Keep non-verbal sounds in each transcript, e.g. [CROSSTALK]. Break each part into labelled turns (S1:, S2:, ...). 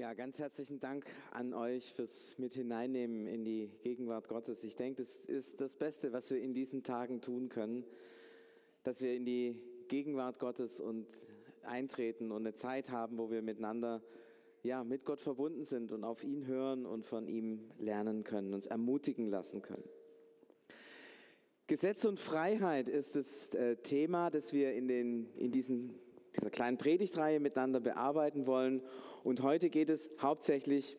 S1: Ja, ganz herzlichen Dank an euch fürs Mit hineinnehmen in die Gegenwart Gottes. Ich denke, das ist das Beste, was wir in diesen Tagen tun können, dass wir in die Gegenwart Gottes und eintreten und eine Zeit haben, wo wir miteinander ja, mit Gott verbunden sind und auf ihn hören und von ihm lernen können, uns ermutigen lassen können. Gesetz und Freiheit ist das äh, Thema, das wir in, den, in diesen dieser kleinen Predigtreihe miteinander bearbeiten wollen. Und heute geht es hauptsächlich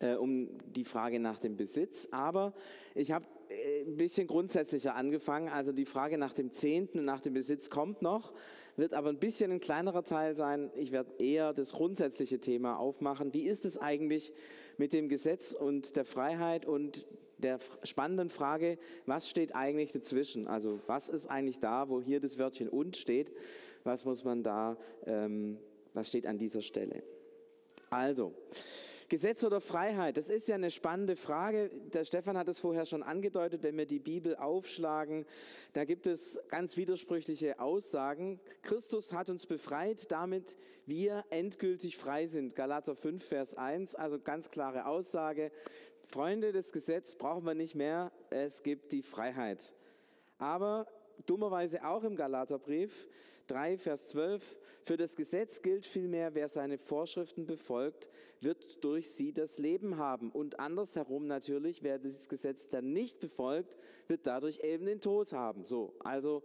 S1: äh, um die Frage nach dem Besitz. Aber ich habe äh, ein bisschen grundsätzlicher angefangen. Also die Frage nach dem Zehnten und nach dem Besitz kommt noch, wird aber ein bisschen ein kleinerer Teil sein. Ich werde eher das grundsätzliche Thema aufmachen. Wie ist es eigentlich mit dem Gesetz und der Freiheit und der spannenden Frage, was steht eigentlich dazwischen? Also was ist eigentlich da, wo hier das Wörtchen und steht? Was muss man da, ähm, was steht an dieser Stelle? Also, Gesetz oder Freiheit, das ist ja eine spannende Frage. Der Stefan hat es vorher schon angedeutet, wenn wir die Bibel aufschlagen, da gibt es ganz widersprüchliche Aussagen. Christus hat uns befreit, damit wir endgültig frei sind. Galater 5, Vers 1, also ganz klare Aussage. Freunde des Gesetzes brauchen wir nicht mehr, es gibt die Freiheit. Aber dummerweise auch im Galaterbrief 3, Vers 12, für das Gesetz gilt vielmehr, wer seine Vorschriften befolgt, wird durch sie das Leben haben. Und andersherum natürlich, wer dieses Gesetz dann nicht befolgt, wird dadurch eben den Tod haben. So, also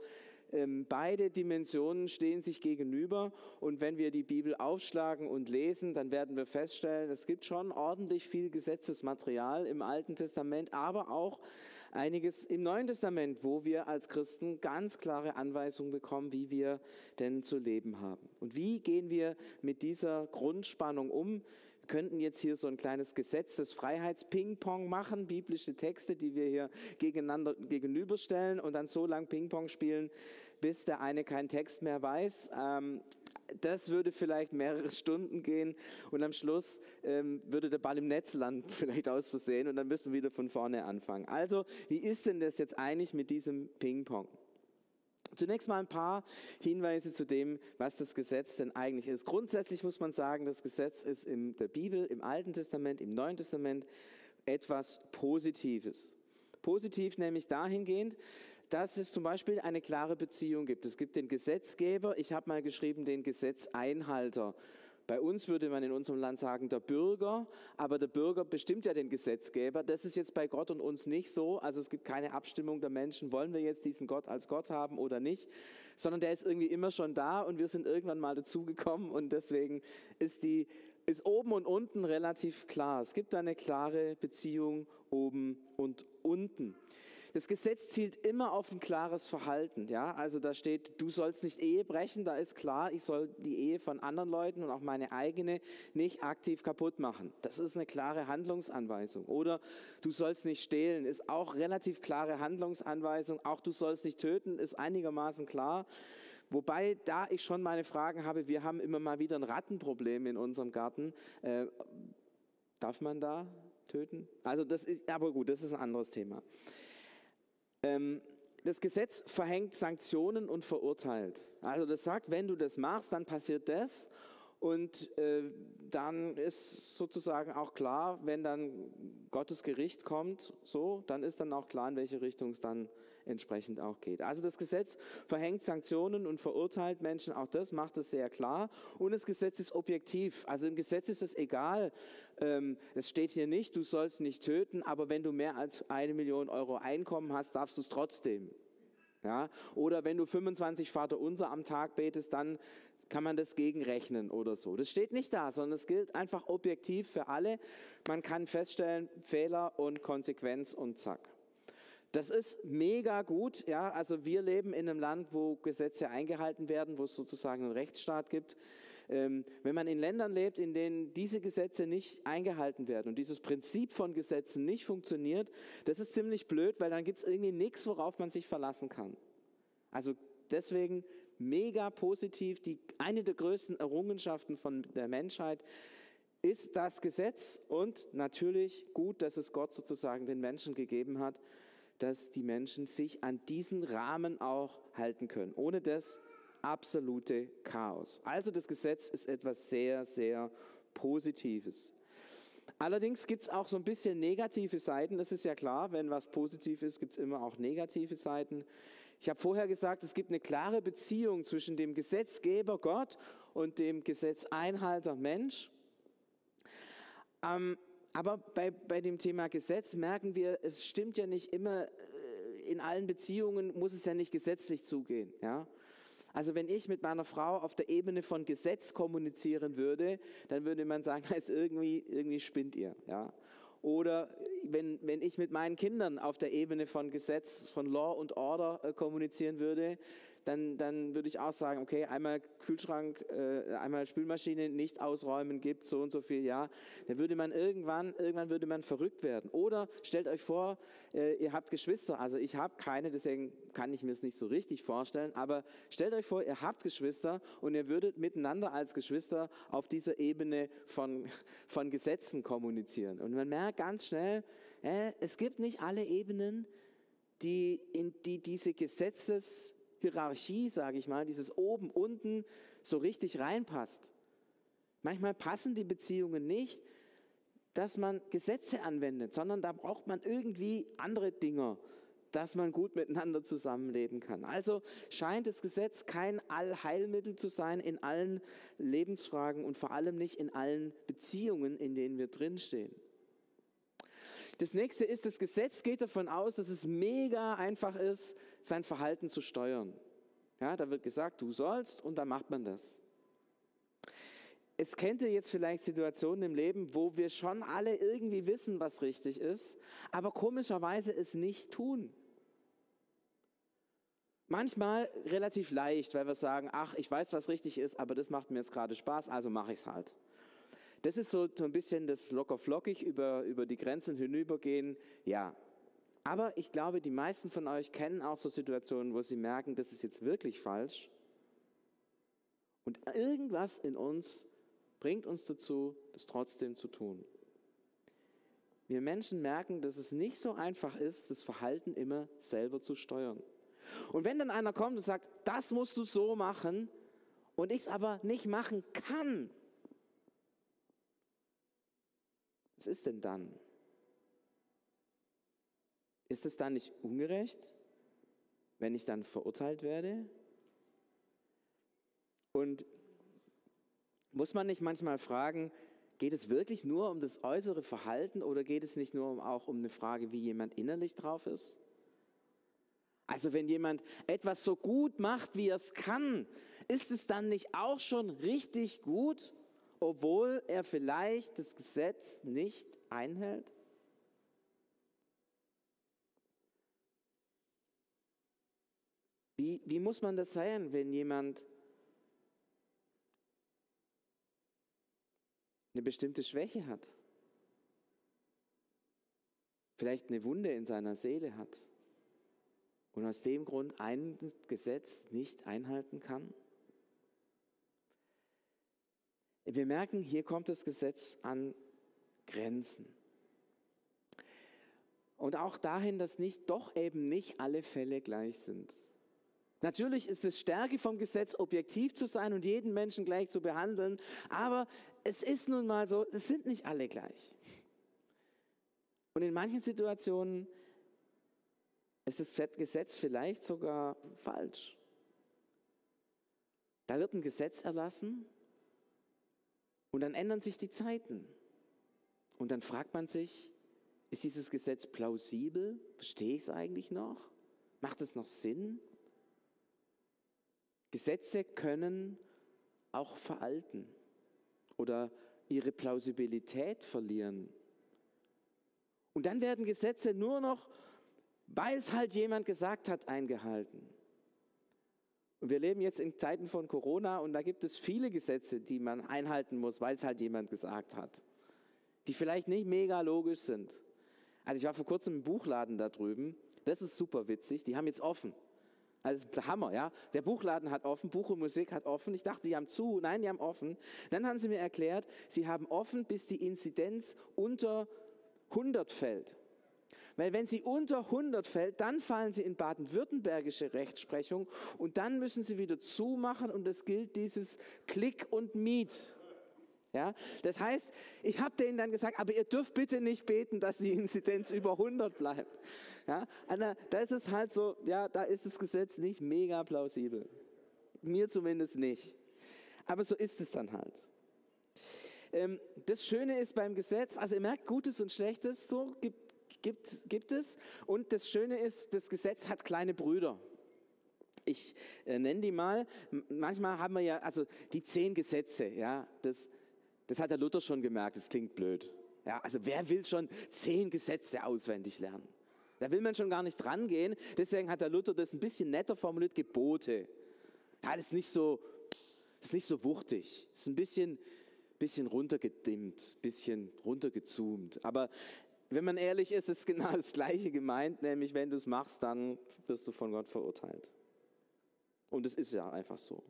S1: ähm, beide Dimensionen stehen sich gegenüber. Und wenn wir die Bibel aufschlagen und lesen, dann werden wir feststellen, es gibt schon ordentlich viel Gesetzesmaterial im Alten Testament, aber auch einiges im Neuen Testament, wo wir als Christen ganz klare Anweisungen bekommen, wie wir denn zu leben haben. Und wie gehen wir mit dieser Grundspannung um? Wir könnten jetzt hier so ein kleines Gesetz des Freiheits-Ping-Pong machen, biblische Texte, die wir hier gegeneinander, gegenüberstellen und dann so lang Ping-Pong spielen, bis der eine keinen Text mehr weiß. Ähm, das würde vielleicht mehrere Stunden gehen und am Schluss ähm, würde der Ball im Netz landen, [LAUGHS] vielleicht aus Versehen und dann müssen wir wieder von vorne anfangen. Also, wie ist denn das jetzt eigentlich mit diesem Ping-Pong? Zunächst mal ein paar Hinweise zu dem, was das Gesetz denn eigentlich ist. Grundsätzlich muss man sagen, das Gesetz ist in der Bibel, im Alten Testament, im Neuen Testament etwas Positives. Positiv nämlich dahingehend, dass es zum Beispiel eine klare Beziehung gibt. Es gibt den Gesetzgeber, ich habe mal geschrieben, den Gesetzeinhalter. Bei uns würde man in unserem Land sagen, der Bürger, aber der Bürger bestimmt ja den Gesetzgeber. Das ist jetzt bei Gott und uns nicht so. Also es gibt keine Abstimmung der Menschen, wollen wir jetzt diesen Gott als Gott haben oder nicht, sondern der ist irgendwie immer schon da und wir sind irgendwann mal dazugekommen und deswegen ist die ist oben und unten relativ klar. Es gibt eine klare Beziehung oben und unten. Das Gesetz zielt immer auf ein klares Verhalten. Ja, also da steht, du sollst nicht Ehe brechen. Da ist klar, ich soll die Ehe von anderen Leuten und auch meine eigene nicht aktiv kaputt machen. Das ist eine klare Handlungsanweisung. Oder du sollst nicht stehlen, ist auch relativ klare Handlungsanweisung. Auch du sollst nicht töten, ist einigermaßen klar. Wobei da ich schon meine Fragen habe, wir haben immer mal wieder ein Rattenproblem in unserem Garten. Äh, darf man da töten? Also das ist, aber gut, das ist ein anderes Thema. Ähm, das Gesetz verhängt Sanktionen und verurteilt. Also das sagt, wenn du das machst, dann passiert das. Und äh, dann ist sozusagen auch klar, wenn dann Gottes Gericht kommt, so, dann ist dann auch klar, in welche Richtung es dann entsprechend auch geht. Also das Gesetz verhängt Sanktionen und verurteilt Menschen, auch das macht es sehr klar. Und das Gesetz ist objektiv. Also im Gesetz ist es egal, ähm, es steht hier nicht, du sollst nicht töten, aber wenn du mehr als eine Million Euro Einkommen hast, darfst du es trotzdem. Ja? Oder wenn du 25 Vater unser am Tag betest, dann kann man das gegenrechnen oder so. Das steht nicht da, sondern es gilt einfach objektiv für alle. Man kann feststellen, Fehler und Konsequenz und zack. Das ist mega gut, ja. Also wir leben in einem Land, wo Gesetze eingehalten werden, wo es sozusagen einen Rechtsstaat gibt. Ähm, wenn man in Ländern lebt, in denen diese Gesetze nicht eingehalten werden und dieses Prinzip von Gesetzen nicht funktioniert, das ist ziemlich blöd, weil dann gibt es irgendwie nichts, worauf man sich verlassen kann. Also deswegen mega positiv. Die, eine der größten Errungenschaften von der Menschheit ist das Gesetz und natürlich gut, dass es Gott sozusagen den Menschen gegeben hat, dass die Menschen sich an diesen Rahmen auch halten können. Ohne das absolute Chaos. Also das Gesetz ist etwas sehr, sehr Positives. Allerdings gibt es auch so ein bisschen negative Seiten. Das ist ja klar, wenn was positiv ist, gibt es immer auch negative Seiten. Ich habe vorher gesagt, es gibt eine klare Beziehung zwischen dem Gesetzgeber Gott und dem Gesetzeinhalter Mensch. Ähm, aber bei, bei dem Thema Gesetz merken wir, es stimmt ja nicht immer, äh, in allen Beziehungen muss es ja nicht gesetzlich zugehen. Ja? Also wenn ich mit meiner Frau auf der Ebene von Gesetz kommunizieren würde, dann würde man sagen, [LAUGHS] ist irgendwie, irgendwie spinnt ihr. Ja? Oder wenn, wenn ich mit meinen Kindern auf der Ebene von Gesetz, von Law und Order äh, kommunizieren würde, dann, dann würde ich auch sagen, okay, einmal Kühlschrank, äh, einmal Spülmaschine nicht ausräumen gibt, so und so viel, ja. Dann würde man irgendwann, irgendwann würde man verrückt werden. Oder stellt euch vor, äh, ihr habt Geschwister, also ich habe keine, deswegen kann ich mir es nicht so richtig vorstellen, aber stellt euch vor, ihr habt Geschwister und ihr würdet miteinander als Geschwister auf dieser Ebene von, von Gesetzen kommunizieren. Und man merkt ganz schnell, äh, es gibt nicht alle Ebenen, die in die diese Gesetzes Hierarchie, sage ich mal, dieses oben, unten so richtig reinpasst. Manchmal passen die Beziehungen nicht, dass man Gesetze anwendet, sondern da braucht man irgendwie andere Dinge, dass man gut miteinander zusammenleben kann. Also scheint das Gesetz kein Allheilmittel zu sein in allen Lebensfragen und vor allem nicht in allen Beziehungen, in denen wir drinstehen. Das nächste ist, das Gesetz geht davon aus, dass es mega einfach ist, sein Verhalten zu steuern. Ja, da wird gesagt, du sollst und dann macht man das. Es kennt ihr jetzt vielleicht Situationen im Leben, wo wir schon alle irgendwie wissen, was richtig ist, aber komischerweise es nicht tun. Manchmal relativ leicht, weil wir sagen, ach, ich weiß, was richtig ist, aber das macht mir jetzt gerade Spaß, also mache ich es halt. Das ist so, so ein bisschen das locker flockig über, über die Grenzen hinübergehen. Ja, aber ich glaube, die meisten von euch kennen auch so Situationen, wo sie merken, das ist jetzt wirklich falsch. Und irgendwas in uns bringt uns dazu, das trotzdem zu tun. Wir Menschen merken, dass es nicht so einfach ist, das Verhalten immer selber zu steuern. Und wenn dann einer kommt und sagt, das musst du so machen, und ich es aber nicht machen kann, was ist denn dann? Ist es dann nicht ungerecht, wenn ich dann verurteilt werde? Und muss man nicht manchmal fragen, geht es wirklich nur um das äußere Verhalten oder geht es nicht nur auch um eine Frage, wie jemand innerlich drauf ist? Also wenn jemand etwas so gut macht, wie er es kann, ist es dann nicht auch schon richtig gut, obwohl er vielleicht das Gesetz nicht einhält? Wie, wie muss man das sein, wenn jemand eine bestimmte Schwäche hat? Vielleicht eine Wunde in seiner Seele hat und aus dem Grund ein Gesetz nicht einhalten kann? Wir merken, hier kommt das Gesetz an Grenzen. Und auch dahin, dass nicht, doch eben nicht alle Fälle gleich sind. Natürlich ist es Stärke vom Gesetz, objektiv zu sein und jeden Menschen gleich zu behandeln, aber es ist nun mal so, es sind nicht alle gleich. Und in manchen Situationen ist das Gesetz vielleicht sogar falsch. Da wird ein Gesetz erlassen und dann ändern sich die Zeiten. Und dann fragt man sich, ist dieses Gesetz plausibel? Verstehe ich es eigentlich noch? Macht es noch Sinn? Gesetze können auch veralten oder ihre Plausibilität verlieren. Und dann werden Gesetze nur noch, weil es halt jemand gesagt hat, eingehalten. Und wir leben jetzt in Zeiten von Corona und da gibt es viele Gesetze, die man einhalten muss, weil es halt jemand gesagt hat, die vielleicht nicht mega logisch sind. Also ich war vor kurzem im Buchladen da drüben, das ist super witzig, die haben jetzt offen. Also Hammer, ja. Der Buchladen hat offen, Buch und Musik hat offen. Ich dachte, die haben zu. Nein, die haben offen. Dann haben sie mir erklärt, sie haben offen, bis die Inzidenz unter 100 fällt. Weil wenn sie unter 100 fällt, dann fallen sie in baden-württembergische Rechtsprechung und dann müssen sie wieder zumachen und es gilt dieses Click und Meet. Ja, das heißt, ich habe denen dann gesagt, aber ihr dürft bitte nicht beten, dass die Inzidenz über 100 bleibt. Ja, da ist es halt so, ja, da ist das Gesetz nicht mega plausibel. Mir zumindest nicht. Aber so ist es dann halt. Ähm, das Schöne ist beim Gesetz, also ihr merkt, Gutes und Schlechtes, so gibt, gibt, gibt es. Und das Schöne ist, das Gesetz hat kleine Brüder. Ich äh, nenne die mal. Manchmal haben wir ja, also die zehn Gesetze, ja, das, das hat der Luther schon gemerkt, das klingt blöd. Ja, also wer will schon zehn Gesetze auswendig lernen? Da will man schon gar nicht dran gehen. Deswegen hat der Luther das ein bisschen netter formuliert, Gebote. Ja, das ist nicht so, ist nicht so wuchtig. Das ist ein bisschen, bisschen runtergedimmt, bisschen runtergezoomt. Aber wenn man ehrlich ist, ist genau das Gleiche gemeint, nämlich wenn du es machst, dann wirst du von Gott verurteilt. Und es ist ja einfach so.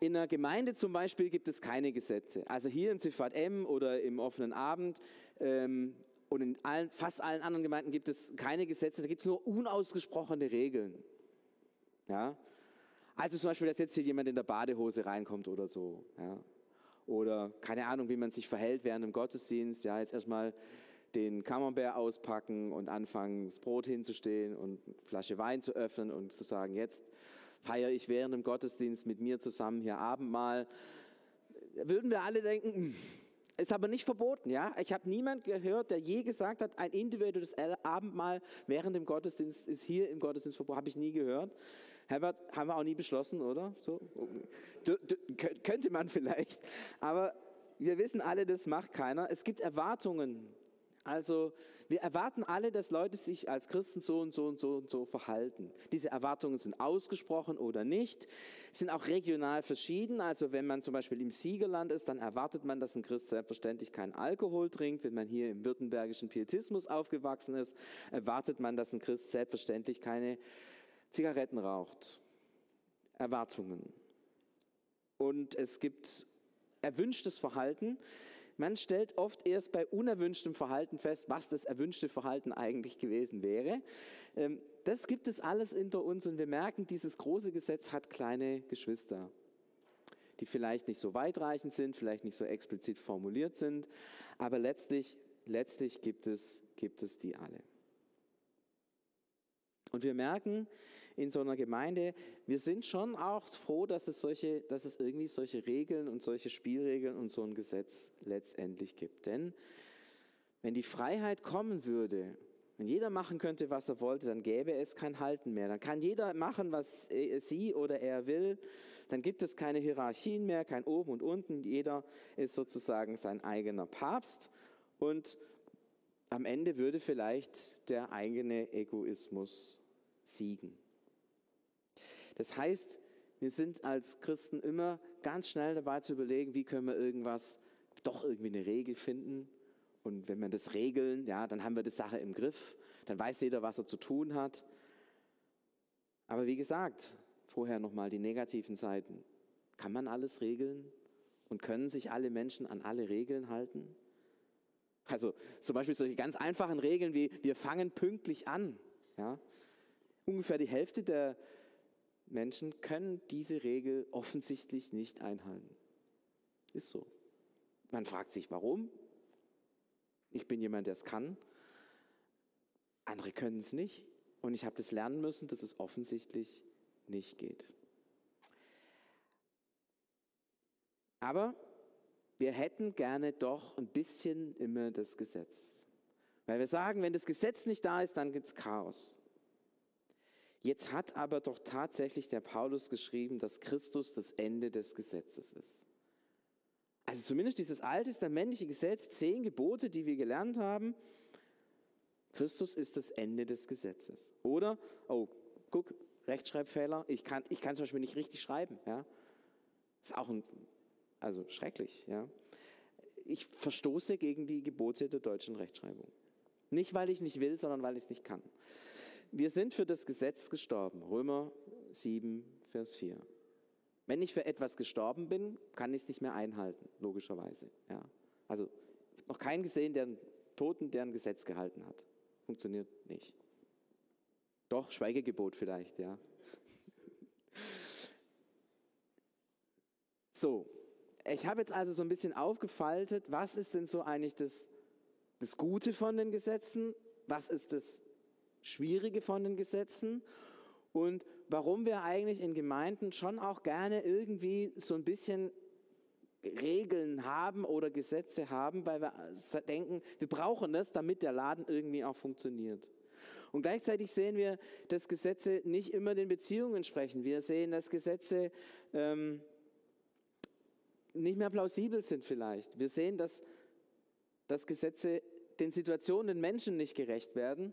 S1: In einer Gemeinde zum Beispiel gibt es keine Gesetze. Also hier im Ziffat M oder im offenen Abend ähm, und in allen, fast allen anderen Gemeinden gibt es keine Gesetze, da gibt es nur unausgesprochene Regeln. Ja? Also zum Beispiel, dass jetzt hier jemand in der Badehose reinkommt oder so. Ja? Oder keine Ahnung, wie man sich verhält während dem Gottesdienst. Ja, jetzt erstmal den Camembert auspacken und anfangen, das Brot hinzustehen und eine Flasche Wein zu öffnen und zu sagen, jetzt feiere ich während dem Gottesdienst mit mir zusammen hier Abendmahl. Würden wir alle denken, hm, ist aber nicht verboten, ja? Ich habe niemand gehört, der je gesagt hat, ein individuelles Abendmahl während dem Gottesdienst ist hier im Gottesdienst verboten. Habe ich nie gehört. Herbert, haben wir auch nie beschlossen, oder? So? Du, du, könnte man vielleicht. Aber wir wissen alle, das macht keiner. Es gibt Erwartungen also wir erwarten alle, dass Leute sich als Christen so und so und so und so verhalten. Diese Erwartungen sind ausgesprochen oder nicht, sind auch regional verschieden. Also wenn man zum Beispiel im Siegerland ist, dann erwartet man, dass ein Christ selbstverständlich keinen Alkohol trinkt. Wenn man hier im württembergischen Pietismus aufgewachsen ist, erwartet man, dass ein Christ selbstverständlich keine Zigaretten raucht. Erwartungen. Und es gibt erwünschtes Verhalten. Man stellt oft erst bei unerwünschtem Verhalten fest, was das erwünschte Verhalten eigentlich gewesen wäre. Ähm, das gibt es alles hinter uns und wir merken, dieses große Gesetz hat kleine Geschwister, die vielleicht nicht so weitreichend sind, vielleicht nicht so explizit formuliert sind, aber letztlich, letztlich gibt, es, gibt es die alle. Und wir merken in so einer Gemeinde, wir sind schon auch froh, dass es, solche, dass es irgendwie solche Regeln und solche Spielregeln und so ein Gesetz letztendlich gibt. Denn wenn die Freiheit kommen würde, wenn jeder machen könnte, was er wollte, dann gäbe es kein Halten mehr. Dann kann jeder machen, was sie oder er will. Dann gibt es keine Hierarchien mehr, kein Oben und Unten. Jeder ist sozusagen sein eigener Papst. Und am Ende würde vielleicht der eigene Egoismus siegen. Das heißt, wir sind als Christen immer ganz schnell dabei zu überlegen, wie können wir irgendwas, doch irgendwie eine Regel finden. Und wenn wir das regeln, ja, dann haben wir die Sache im Griff. Dann weiß jeder, was er zu tun hat. Aber wie gesagt, vorher nochmal die negativen Seiten. Kann man alles regeln? Und können sich alle Menschen an alle Regeln halten? Also zum Beispiel solche ganz einfachen Regeln wie wir fangen pünktlich an. Ja? Ungefähr die Hälfte der Menschen können diese Regel offensichtlich nicht einhalten. Ist so. Man fragt sich, warum? Ich bin jemand, der es kann. Andere können es nicht. Und ich habe das lernen müssen, dass es offensichtlich nicht geht. Aber wir hätten gerne doch ein bisschen immer das Gesetz. Weil wir sagen, wenn das Gesetz nicht da ist, dann gibt es Chaos. Jetzt hat aber doch tatsächlich der Paulus geschrieben, dass Christus das Ende des Gesetzes ist. Also zumindest dieses alte männliche Gesetz, zehn Gebote, die wir gelernt haben, Christus ist das Ende des Gesetzes. Oder, oh, guck, Rechtschreibfehler, ich kann, ich kann zum Beispiel nicht richtig schreiben. Ja? Ist auch ein also schrecklich, ja. Ich verstoße gegen die Gebote der deutschen Rechtschreibung. Nicht, weil ich nicht will, sondern weil ich es nicht kann. Wir sind für das Gesetz gestorben. Römer 7, Vers 4. Wenn ich für etwas gestorben bin, kann ich es nicht mehr einhalten, logischerweise. Ja. Also, ich habe noch keinen gesehen, der einen Toten, der ein Gesetz gehalten hat. Funktioniert nicht. Doch, Schweigegebot vielleicht, ja. [LAUGHS] So, ich habe jetzt also so ein bisschen aufgefaltet, was ist denn so eigentlich das, das Gute von den Gesetzen, was ist das Schwierige von den Gesetzen und warum wir eigentlich in Gemeinden schon auch gerne irgendwie so ein bisschen Regeln haben oder Gesetze haben, weil wir denken, wir brauchen das, damit der Laden irgendwie auch funktioniert. Und gleichzeitig sehen wir, dass Gesetze nicht immer den Beziehungen entsprechen. Wir sehen, dass Gesetze ähm, nicht mehr plausibel sind vielleicht. Wir sehen, dass, dass Gesetze den Situationen, den Menschen nicht gerecht werden.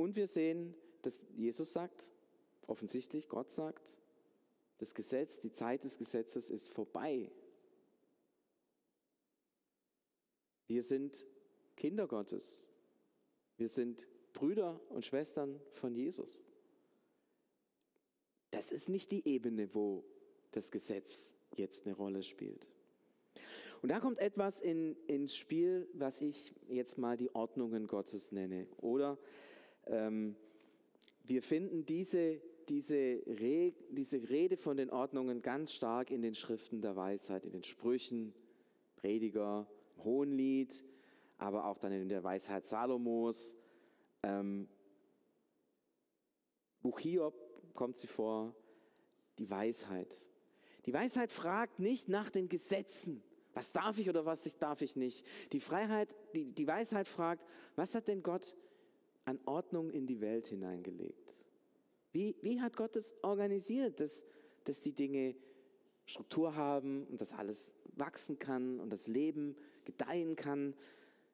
S1: Und wir sehen, dass Jesus sagt, offensichtlich Gott sagt, das Gesetz, die Zeit des Gesetzes ist vorbei. Wir sind Kinder Gottes. Wir sind Brüder und Schwestern von Jesus. Das ist nicht die Ebene, wo das Gesetz jetzt eine Rolle spielt. Und da kommt etwas in, ins Spiel, was ich jetzt mal die Ordnungen Gottes nenne. Oder ähm, wir finden diese, diese, Re, diese Rede von den Ordnungen ganz stark in den Schriften der Weisheit, in den Sprüchen, Prediger, Hohenlied, aber auch dann in der Weisheit Salomos. Ähm, Buch Hiob kommt sie vor, die Weisheit. Die Weisheit fragt nicht nach den Gesetzen, was darf ich oder was darf ich nicht. Die Freiheit, die, die Weisheit fragt, was hat denn Gott an Ordnung in die Welt hineingelegt? Wie, wie hat Gott es organisiert, dass, dass die Dinge Struktur haben und dass alles wachsen kann und das Leben gedeihen kann?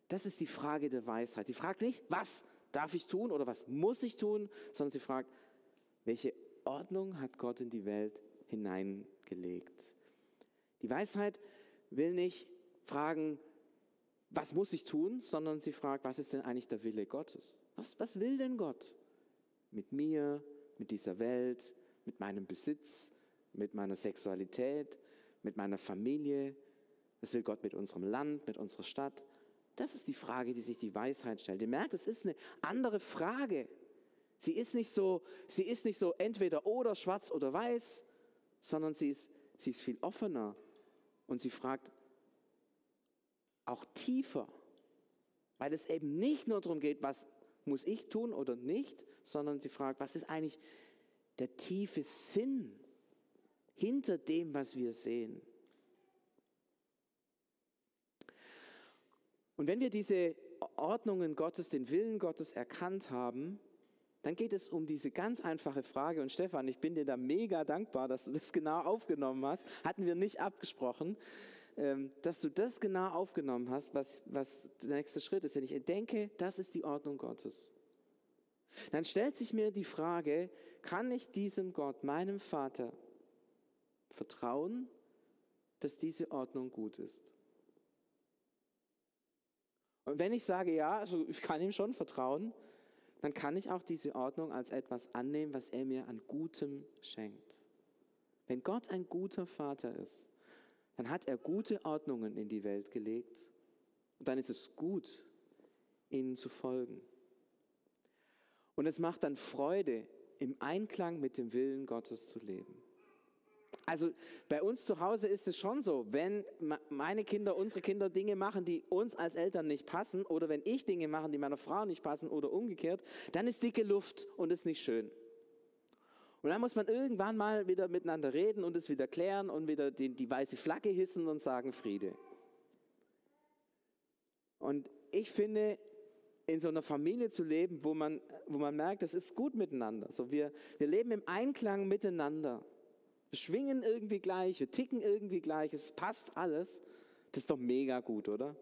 S1: Das ist die Frage der Weisheit. Die fragt nicht, was darf ich tun oder was muss ich tun, sondern sie fragt, welche Ordnung hat Gott in die Welt hineingelegt? Die Weisheit will nicht fragen, was muss ich tun, sondern sie fragt, was ist denn eigentlich der Wille Gottes? Was, was will denn Gott mit mir, mit dieser Welt, mit meinem Besitz, mit meiner Sexualität, mit meiner Familie? Was will Gott mit unserem Land, mit unserer Stadt? Das ist die Frage, die sich die Weisheit stellt. Ihr merkt, es ist eine andere Frage. Sie ist nicht so, sie ist nicht so entweder oder schwarz oder weiß, sondern sie ist, sie ist viel offener und sie fragt auch tiefer, weil es eben nicht nur darum geht, was muss ich tun oder nicht, sondern sie fragt, was ist eigentlich der tiefe Sinn hinter dem, was wir sehen. Und wenn wir diese Ordnungen Gottes, den Willen Gottes erkannt haben, dann geht es um diese ganz einfache Frage. Und Stefan, ich bin dir da mega dankbar, dass du das genau aufgenommen hast. Hatten wir nicht abgesprochen, dass du das genau aufgenommen hast, was, was der nächste Schritt ist. Wenn ich denke, das ist die Ordnung Gottes. Dann stellt sich mir die Frage, kann ich diesem Gott, meinem Vater, vertrauen, dass diese Ordnung gut ist? Und wenn ich sage, ja, also ich kann ihm schon vertrauen, dann kann ich auch diese Ordnung als etwas annehmen, was er mir an Gutem schenkt. Wenn Gott ein guter Vater ist, dann hat er gute Ordnungen in die Welt gelegt und dann ist es gut, ihnen zu folgen. Und es macht dann Freude, im Einklang mit dem Willen Gottes zu leben. Also bei uns zu Hause ist es schon so, wenn meine Kinder, unsere Kinder Dinge machen, die uns als Eltern nicht passen oder wenn ich Dinge mache, die meiner Frau nicht passen oder umgekehrt, dann ist dicke Luft und ist nicht schön. Und dann muss man irgendwann mal wieder miteinander reden und es wieder klären und wieder die, die weiße Flagge hissen und sagen Friede. Und ich finde, in so einer Familie zu leben, wo man, wo man merkt, es ist gut miteinander. So wir, wir leben im Einklang miteinander. Wir schwingen irgendwie gleich, wir ticken irgendwie gleich, es passt alles. Das ist doch mega gut, oder?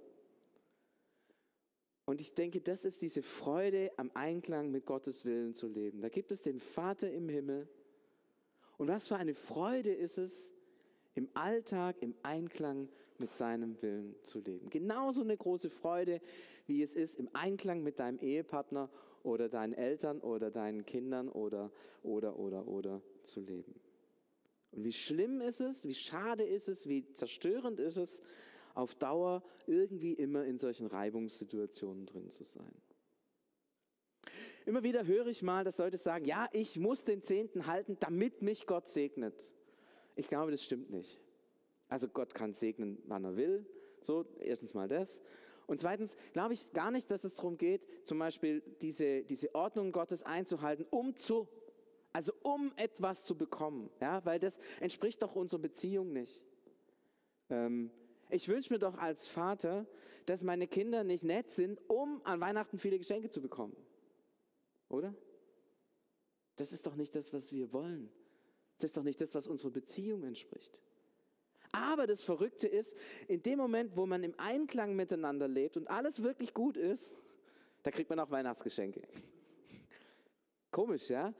S1: Und ich denke, das ist diese Freude am Einklang mit Gottes Willen zu leben. Da gibt es den Vater im Himmel. Und was für eine Freude ist es, im Alltag im Einklang mit seinem Willen zu leben. Genauso eine große Freude, wie es ist, im Einklang mit deinem Ehepartner oder deinen Eltern oder deinen Kindern oder, oder, oder, oder zu leben. Und wie schlimm ist es, wie schade ist es, wie zerstörend ist es, auf Dauer irgendwie immer in solchen Reibungssituationen drin zu sein. Immer wieder höre ich mal, dass Leute sagen, ja, ich muss den Zehnten halten, damit mich Gott segnet. Ich glaube, das stimmt nicht. Also Gott kann segnen, wann er will. So, erstens mal das. Und zweitens glaube ich gar nicht, dass es darum geht, zum Beispiel diese, diese Ordnung Gottes einzuhalten, um zu, also um etwas zu bekommen. Ja, weil das entspricht doch unserer Beziehung nicht. Ähm, ich wünsche mir doch als Vater, dass meine Kinder nicht nett sind, um an Weihnachten viele Geschenke zu bekommen. Oder? Das ist doch nicht das, was wir wollen. Das ist doch nicht das, was unserer Beziehung entspricht. Aber das Verrückte ist, in dem Moment, wo man im Einklang miteinander lebt und alles wirklich gut ist, da kriegt man auch Weihnachtsgeschenke. Komisch, ja?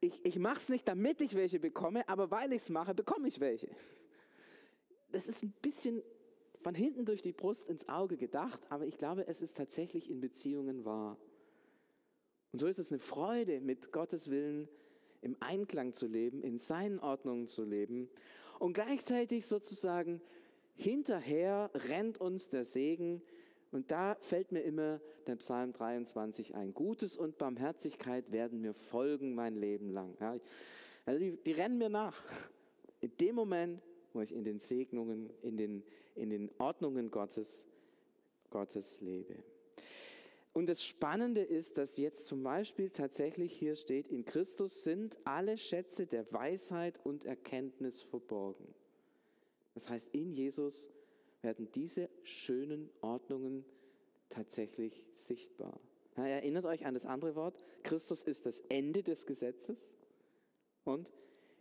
S1: Ich, ich mache es nicht, damit ich welche bekomme, aber weil ich es mache, bekomme ich welche. Das ist ein bisschen von hinten durch die Brust ins Auge gedacht, aber ich glaube, es ist tatsächlich in Beziehungen wahr. Und so ist es eine Freude, mit Gottes Willen im Einklang zu leben, in seinen Ordnungen zu leben und gleichzeitig sozusagen hinterher rennt uns der Segen. Und da fällt mir immer der Psalm 23 ein. Gutes und Barmherzigkeit werden mir folgen mein Leben lang. Ja, also die, die rennen mir nach. In dem Moment, wo ich in den Segnungen, in den, in den Ordnungen Gottes, Gottes lebe. Und das Spannende ist, dass jetzt zum Beispiel tatsächlich hier steht, in Christus sind alle Schätze der Weisheit und Erkenntnis verborgen. Das heißt, in Jesus werden diese schönen Ordnungen tatsächlich sichtbar. Erinnert euch an das andere Wort. Christus ist das Ende des Gesetzes. Und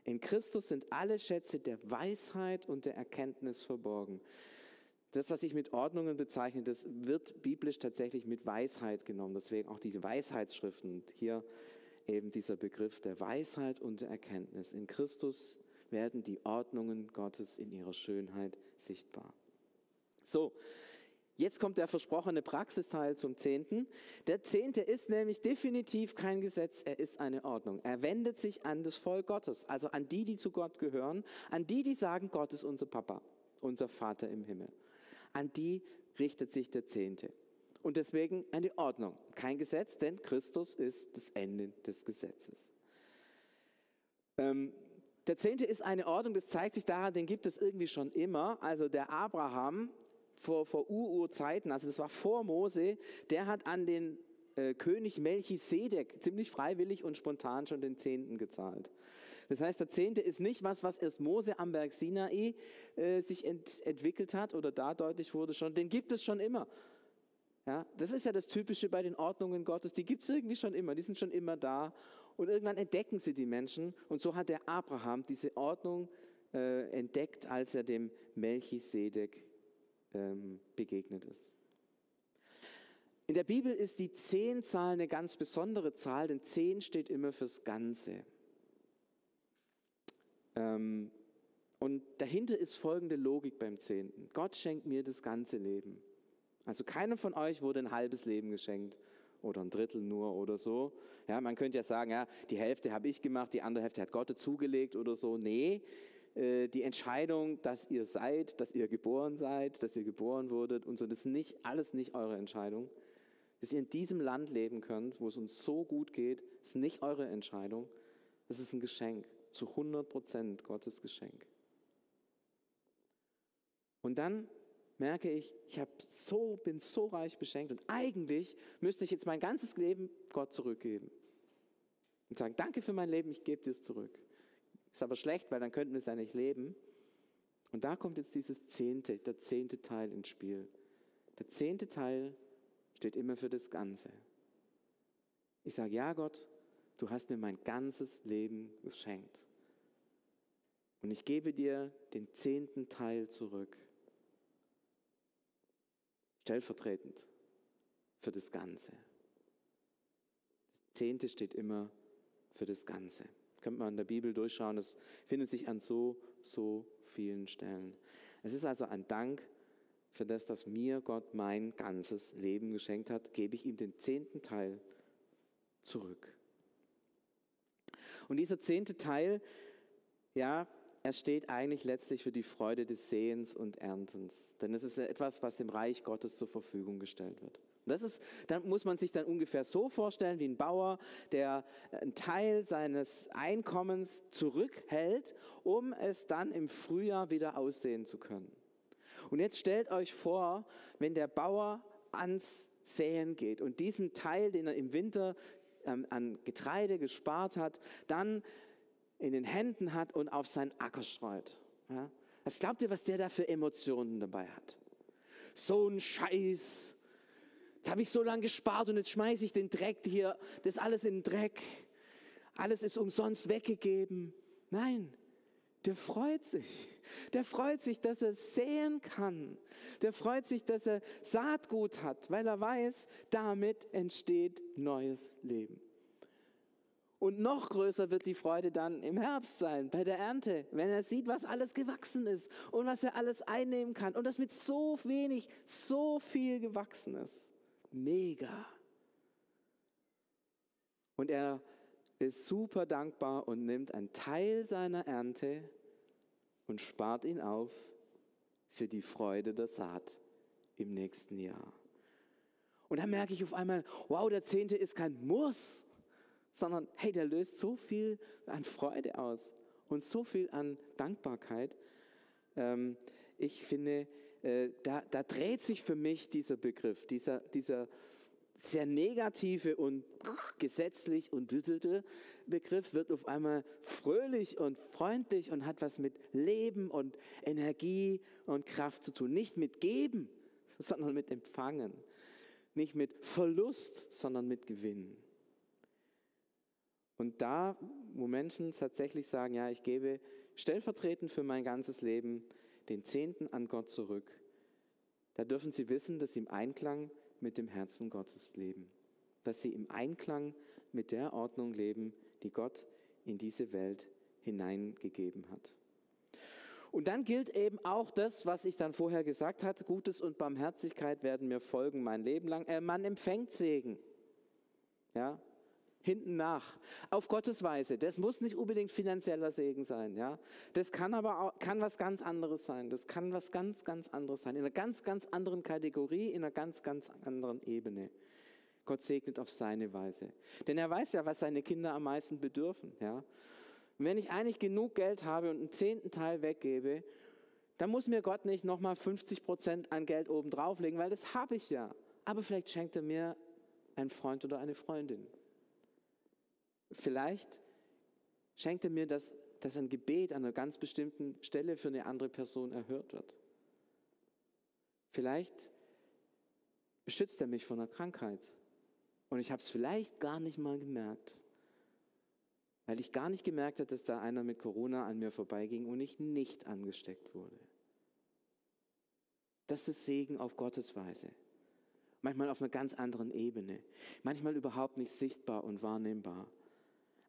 S1: in Christus sind alle Schätze der Weisheit und der Erkenntnis verborgen das, was ich mit Ordnungen bezeichne, das wird biblisch tatsächlich mit Weisheit genommen. Deswegen auch diese Weisheitsschriften. Und hier eben dieser Begriff der Weisheit und der Erkenntnis. In Christus werden die Ordnungen Gottes in ihrer Schönheit sichtbar. So, jetzt kommt der versprochene Praxisteil zum Zehnten. Der Zehnte ist nämlich definitiv kein Gesetz, er ist eine Ordnung. Er wendet sich an das Volk Gottes, also an die, die zu Gott gehören, an die, die sagen, Gott ist unser Papa, unser Vater im Himmel an die richtet sich der Zehnte. Und deswegen eine Ordnung, kein Gesetz, denn Christus ist das Ende des Gesetzes. Ähm, der Zehnte ist eine Ordnung, das zeigt sich daran, den gibt es irgendwie schon immer. Also der Abraham vor, vor Ururzeiten, also das war vor Mose, der hat an den äh, König Melchisedek ziemlich freiwillig und spontan schon den Zehnten gezahlt. Das heißt, der Zehnte ist nicht was, was erst Mose am Berg Sinai äh, sich ent, entwickelt hat oder da deutlich wurde schon. Den gibt es schon immer. Ja, das ist ja das Typische bei den Ordnungen Gottes. Die gibt es irgendwie schon immer. Die sind schon immer da. Und irgendwann entdecken sie die Menschen. Und so hat der Abraham diese Ordnung äh, entdeckt, als er dem Melchisedek ähm, begegnet ist. In der Bibel ist die Zehnzahl eine ganz besondere Zahl, denn zehn steht immer fürs Ganze. Ähm, und dahinter ist folgende Logik beim Zehnten. Gott schenkt mir das ganze Leben. Also keinem von euch wurde ein halbes Leben geschenkt oder ein Drittel nur oder so. Ja, man könnte ja sagen, ja, die Hälfte habe ich gemacht, die andere Hälfte hat Gott zugelegt oder so. Nee, äh, die Entscheidung, dass ihr seid, dass ihr geboren seid, dass ihr geboren wurdet und so, das ist nicht alles nicht eure Entscheidung. Dass ihr in diesem Land leben könnt, wo es uns so gut geht, ist nicht eure Entscheidung. Das ist ein Geschenk zu 100 Prozent Gottes Geschenk. Und dann merke ich, ich so, bin so reich beschenkt und eigentlich müsste ich jetzt mein ganzes Leben Gott zurückgeben. Und sagen, danke für mein Leben, ich gebe dir es zurück. Ist aber schlecht, weil dann könnten wir es ja nicht leben. Und da kommt jetzt dieses zehnte, der zehnte Teil ins Spiel. Der zehnte Teil steht immer für das Ganze. Ich sage, ja Gott, du hast mir mein ganzes Leben geschenkt. Und ich gebe dir den zehnten Teil zurück. Stellvertretend für das Ganze. Das Zehnte steht immer für das Ganze. Könnte man in der Bibel durchschauen, das findet sich an so, so vielen Stellen. Es ist also ein Dank für das, dass mir Gott mein ganzes Leben geschenkt hat, gebe ich ihm den zehnten Teil zurück. Und dieser zehnte Teil, ja, er steht eigentlich letztlich für die Freude des Sehens und Erntens. Denn es ist etwas, was dem Reich Gottes zur Verfügung gestellt wird. Das ist, dann muss man sich dann ungefähr so vorstellen wie ein Bauer, der einen Teil seines Einkommens zurückhält, um es dann im Frühjahr wieder aussehen zu können. Und jetzt stellt euch vor, wenn der Bauer ans Säen geht und diesen Teil, den er im Winter ähm, an Getreide gespart hat, dann in den Händen hat und auf seinen Acker streut. Ja? Was glaubt ihr, was der da für Emotionen dabei hat? So ein Scheiß. Jetzt habe ich so lange gespart und jetzt schmeiße ich den Dreck hier, das alles in den Dreck. Alles ist umsonst weggegeben. Nein, der freut sich. Der freut sich, dass er sehen kann. Der freut sich, dass er Saatgut hat, weil er weiß, damit entsteht neues Leben. Und noch größer wird die Freude dann im Herbst sein, bei der Ernte, wenn er sieht, was alles gewachsen ist und was er alles einnehmen kann und das mit so wenig, so viel gewachsen ist. Mega. Und er ist super dankbar und nimmt einen Teil seiner Ernte und spart ihn auf für die Freude der Saat im nächsten Jahr. Und dann merke ich auf einmal, wow, der Zehnte ist kein Muss, sondern hey, der löst so viel an Freude aus und so viel an Dankbarkeit. Ähm, ich finde, äh, da, da, dreht sich für mich dieser Begriff, dieser, dieser sehr negative und gesetzlich und Begriff wird auf einmal fröhlich und freundlich und hat was mit Leben und Energie und Kraft zu tun. Nicht mit Geben, sondern mit Empfangen. Nicht mit Verlust, sondern mit Gewinn. Und da, wo Menschen tatsächlich sagen, ja, ich gebe stellvertretend für mein ganzes Leben den Zehnten an Gott zurück, da dürfen sie wissen, dass sie im Einklang mit dem Herzen Gottes leben. Dass sie im Einklang mit der Ordnung leben, die Gott in diese Welt hineingegeben hat. Und dann gilt eben auch das, was ich dann vorher gesagt hatte, Gutes und Barmherzigkeit werden mir folgen mein Leben lang. Äh, man empfängt Segen. Ja, hinten nach. Auf Gottes Weise. Das muss nicht unbedingt finanzieller Segen sein. Ja? Das kann aber auch, kann was ganz anderes sein. Das kann was ganz, ganz anderes sein. In einer ganz, ganz anderen Kategorie, in einer ganz, ganz anderen Ebene. Gott segnet auf seine Weise. Denn er weiß ja, was seine Kinder am meisten bedürfen. Ja? Wenn ich eigentlich genug Geld habe und einen zehnten Teil weggebe, dann muss mir Gott nicht nochmal 50 Prozent an Geld oben drauflegen, weil das habe ich ja. Aber vielleicht schenkt er mir einen Freund oder eine Freundin. Vielleicht schenkt er mir, dass, dass ein Gebet an einer ganz bestimmten Stelle für eine andere Person erhört wird. Vielleicht beschützt er mich vor einer Krankheit und ich habe es vielleicht gar nicht mal gemerkt, weil ich gar nicht gemerkt habe, dass da einer mit Corona an mir vorbeiging und ich nicht angesteckt wurde. Das ist Segen auf Gottes Weise. Manchmal auf einer ganz anderen Ebene. Manchmal überhaupt nicht sichtbar und wahrnehmbar.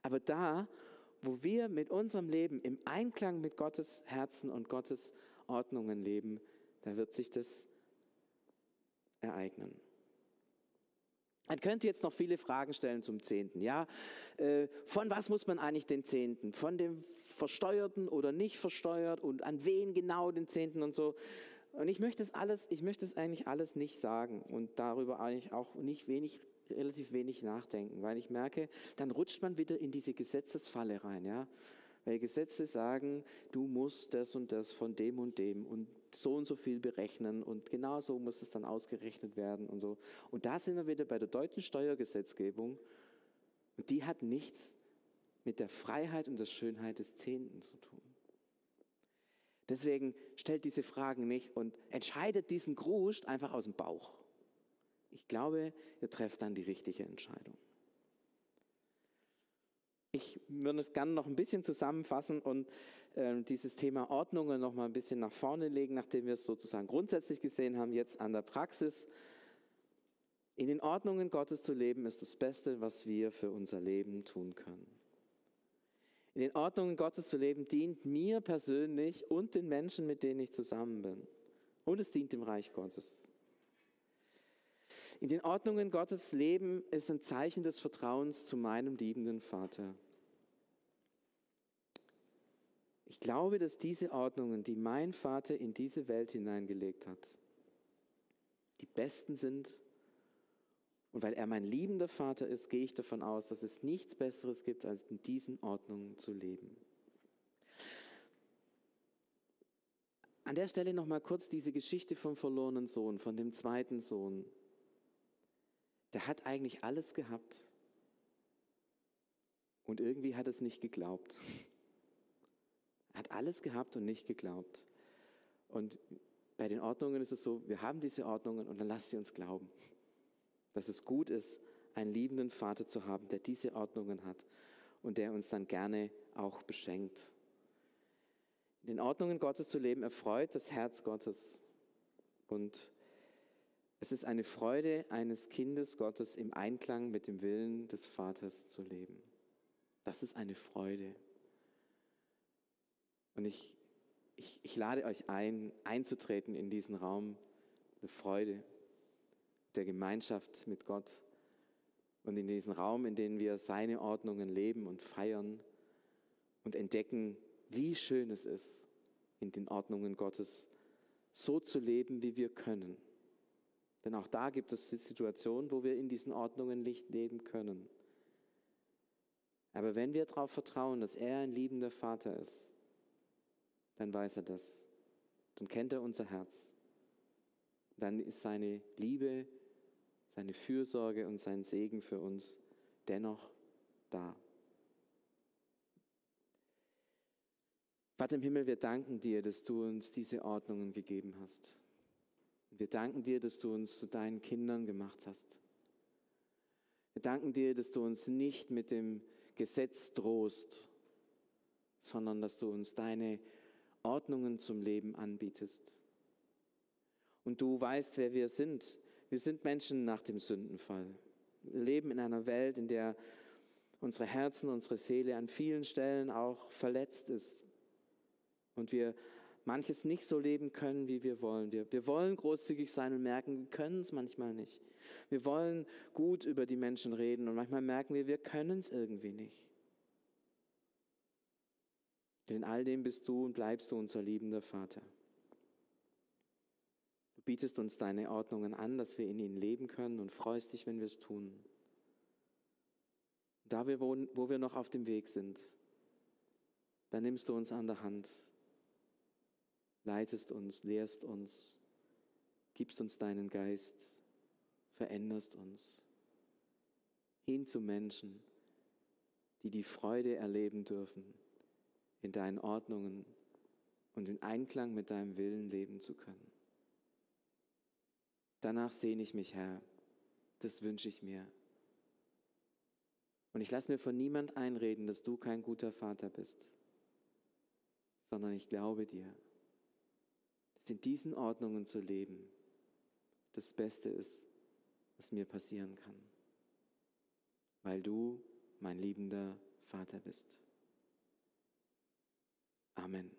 S1: Aber da, wo wir mit unserem Leben im Einklang mit Gottes Herzen und Gottes Ordnungen leben, da wird sich das ereignen. Man könnte jetzt noch viele Fragen stellen zum Zehnten. Ja, äh, von was muss man eigentlich den Zehnten? Von dem Versteuerten oder nicht versteuert und an wen genau den Zehnten und so. Und ich möchte es alles, ich möchte es eigentlich alles nicht sagen und darüber eigentlich auch nicht wenig relativ wenig nachdenken, weil ich merke, dann rutscht man wieder in diese Gesetzesfalle rein, ja. Weil Gesetze sagen, du musst das und das von dem und dem und so und so viel berechnen und genau so muss es dann ausgerechnet werden und so. Und da sind wir wieder bei der deutschen Steuergesetzgebung und die hat nichts mit der Freiheit und der Schönheit des Zehnten zu tun. Deswegen stellt diese Fragen nicht und entscheidet diesen Gruscht einfach aus dem Bauch. Ich glaube, ihr trefft dann die richtige Entscheidung. Ich würde es gerne noch ein bisschen zusammenfassen und äh, dieses Thema Ordnungen noch mal ein bisschen nach vorne legen, nachdem wir es sozusagen grundsätzlich gesehen haben, jetzt an der Praxis. In den Ordnungen Gottes zu leben, ist das Beste, was wir für unser Leben tun können. In den Ordnungen Gottes zu leben, dient mir persönlich und den Menschen, mit denen ich zusammen bin. Und es dient dem Reich Gottes. In den Ordnungen Gottes Leben ist ein Zeichen des Vertrauens zu meinem liebenden Vater. Ich glaube, dass diese Ordnungen, die mein Vater in diese Welt hineingelegt hat, die besten sind. Und weil er mein liebender Vater ist, gehe ich davon aus, dass es nichts Besseres gibt, als in diesen Ordnungen zu leben. An der Stelle noch mal kurz diese Geschichte vom verlorenen Sohn, von dem zweiten Sohn. Der hat eigentlich alles gehabt und irgendwie hat es nicht geglaubt. Er hat alles gehabt und nicht geglaubt. Und bei den Ordnungen ist es so, wir haben diese Ordnungen und dann lasst sie uns glauben, dass es gut ist, einen liebenden Vater zu haben, der diese Ordnungen hat und der uns dann gerne auch beschenkt. In den Ordnungen Gottes zu leben erfreut das Herz Gottes. Und es ist eine Freude eines Kindes Gottes im Einklang mit dem Willen des Vaters zu leben. Das ist eine Freude. Und ich, ich, ich lade euch ein, einzutreten in diesen Raum der Freude, der Gemeinschaft mit Gott und in diesen Raum, in dem wir seine Ordnungen leben und feiern und entdecken, wie schön es ist, in den Ordnungen Gottes so zu leben, wie wir können. Denn auch da gibt es Situationen, wo wir in diesen Ordnungen nicht leben können. Aber wenn wir darauf vertrauen, dass er ein liebender Vater ist, dann weiß er das. Dann kennt er unser Herz. Dann ist seine Liebe, seine Fürsorge und sein Segen für uns dennoch da. Vater im Himmel, wir danken dir, dass du uns diese Ordnungen gegeben hast. Wir danken dir, dass du uns zu deinen Kindern gemacht hast. Wir danken dir, dass du uns nicht mit dem Gesetz drohst, sondern dass du uns deine Ordnungen zum Leben anbietest. Und du weißt, wer wir sind. Wir sind Menschen nach dem Sündenfall. Wir leben in einer Welt, in der unsere Herzen, unsere Seele an vielen Stellen auch verletzt ist. Und wir manches nicht so leben können, wie wir wollen. Wir, wir wollen großzügig sein und merken, wir können es manchmal nicht. Wir wollen gut über die Menschen reden und manchmal merken wir, wir können es irgendwie nicht. Denn in all dem bist du und bleibst du unser liebender Vater. Du bietest uns deine Ordnungen an, dass wir in ihnen leben können und freust dich, wenn wir es tun. Da wir, wo, wo wir noch auf dem Weg sind, da nimmst du uns an der Hand, leitest uns, lehrst uns, gibst uns deinen Geist, veränderst uns hin zu Menschen, die die Freude erleben dürfen in deinen Ordnungen und in Einklang mit deinem Willen leben zu können. Danach sehne ich mich, Herr. Das wünsche ich mir. Und ich lasse mir von niemand einreden, dass du kein guter Vater bist, sondern ich glaube dir, in diesen Ordnungen zu leben das Beste ist, was mir passieren kann, weil du mein liebender Vater bist. Amen.